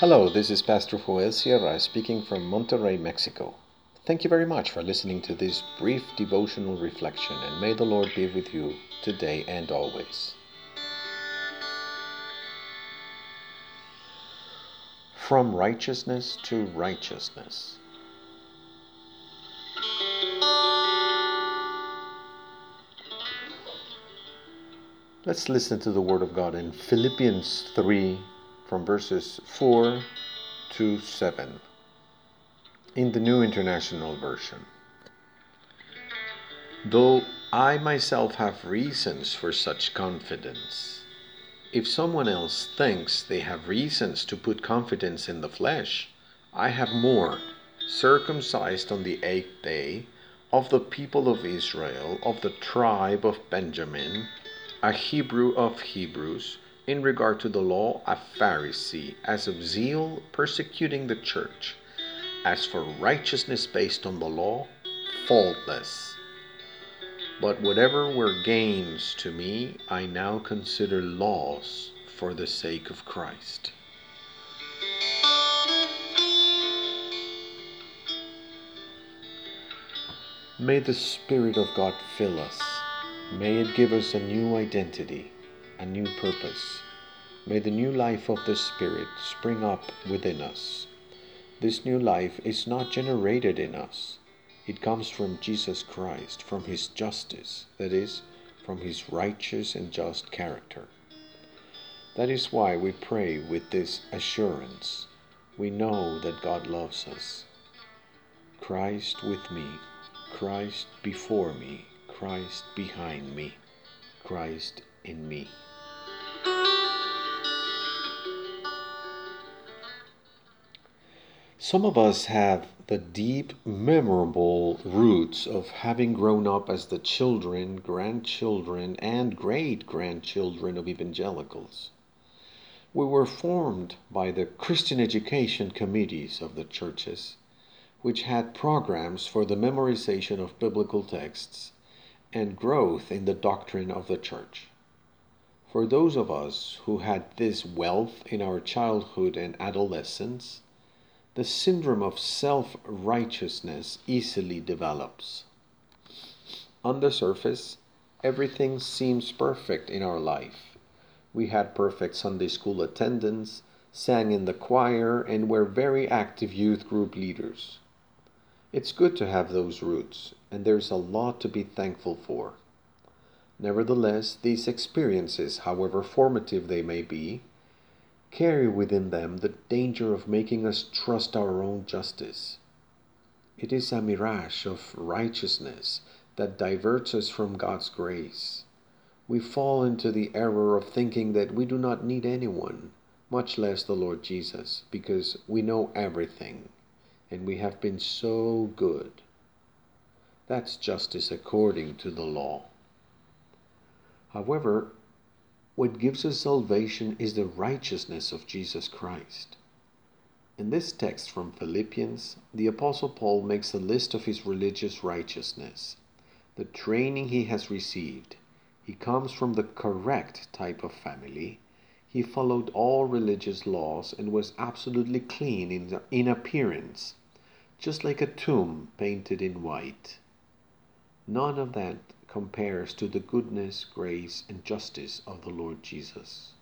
Hello, this is Pastor Joel Sierra speaking from Monterrey, Mexico. Thank you very much for listening to this brief devotional reflection, and may the Lord be with you today and always. From righteousness to righteousness. Let's listen to the Word of God in Philippians 3 from verses 4 to 7 in the New International Version. Though I myself have reasons for such confidence, if someone else thinks they have reasons to put confidence in the flesh, I have more, circumcised on the eighth day, of the people of Israel, of the tribe of Benjamin, a Hebrew of Hebrews in regard to the law, a Pharisee, as of zeal, persecuting the church, as for righteousness based on the law, faultless. But whatever were gains to me, I now consider loss for the sake of Christ. May the Spirit of God fill us. May it give us a new identity a new purpose. May the new life of the Spirit spring up within us. This new life is not generated in us. It comes from Jesus Christ, from His justice, that is, from His righteous and just character. That is why we pray with this assurance. We know that God loves us. Christ with me, Christ before me, Christ behind me, Christ in me. Some of us have the deep, memorable roots of having grown up as the children, grandchildren, and great grandchildren of evangelicals. We were formed by the Christian education committees of the churches, which had programs for the memorization of biblical texts and growth in the doctrine of the church. For those of us who had this wealth in our childhood and adolescence, the syndrome of self righteousness easily develops. On the surface, everything seems perfect in our life. We had perfect Sunday school attendance, sang in the choir, and were very active youth group leaders. It's good to have those roots, and there's a lot to be thankful for. Nevertheless, these experiences, however formative they may be, carry within them the danger of making us trust our own justice. It is a mirage of righteousness that diverts us from God's grace. We fall into the error of thinking that we do not need anyone, much less the Lord Jesus, because we know everything and we have been so good. That's justice according to the law. However, what gives us salvation is the righteousness of Jesus Christ. In this text from Philippians, the Apostle Paul makes a list of his religious righteousness, the training he has received. He comes from the correct type of family. He followed all religious laws and was absolutely clean in, in appearance, just like a tomb painted in white. None of that compares to the goodness, grace, and justice of the Lord Jesus.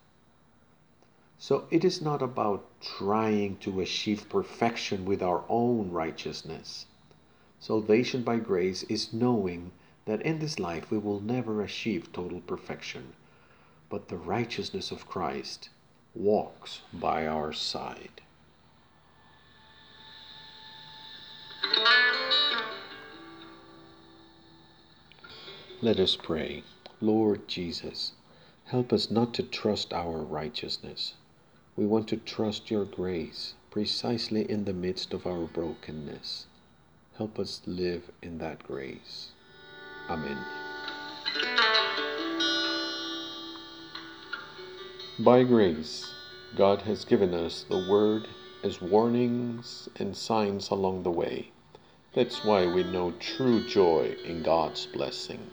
So it is not about trying to achieve perfection with our own righteousness. Salvation by grace is knowing that in this life we will never achieve total perfection, but the righteousness of Christ walks by our side. Let us pray. Lord Jesus, help us not to trust our righteousness. We want to trust your grace precisely in the midst of our brokenness. Help us live in that grace. Amen. By grace, God has given us the Word as warnings and signs along the way. That's why we know true joy in God's blessing.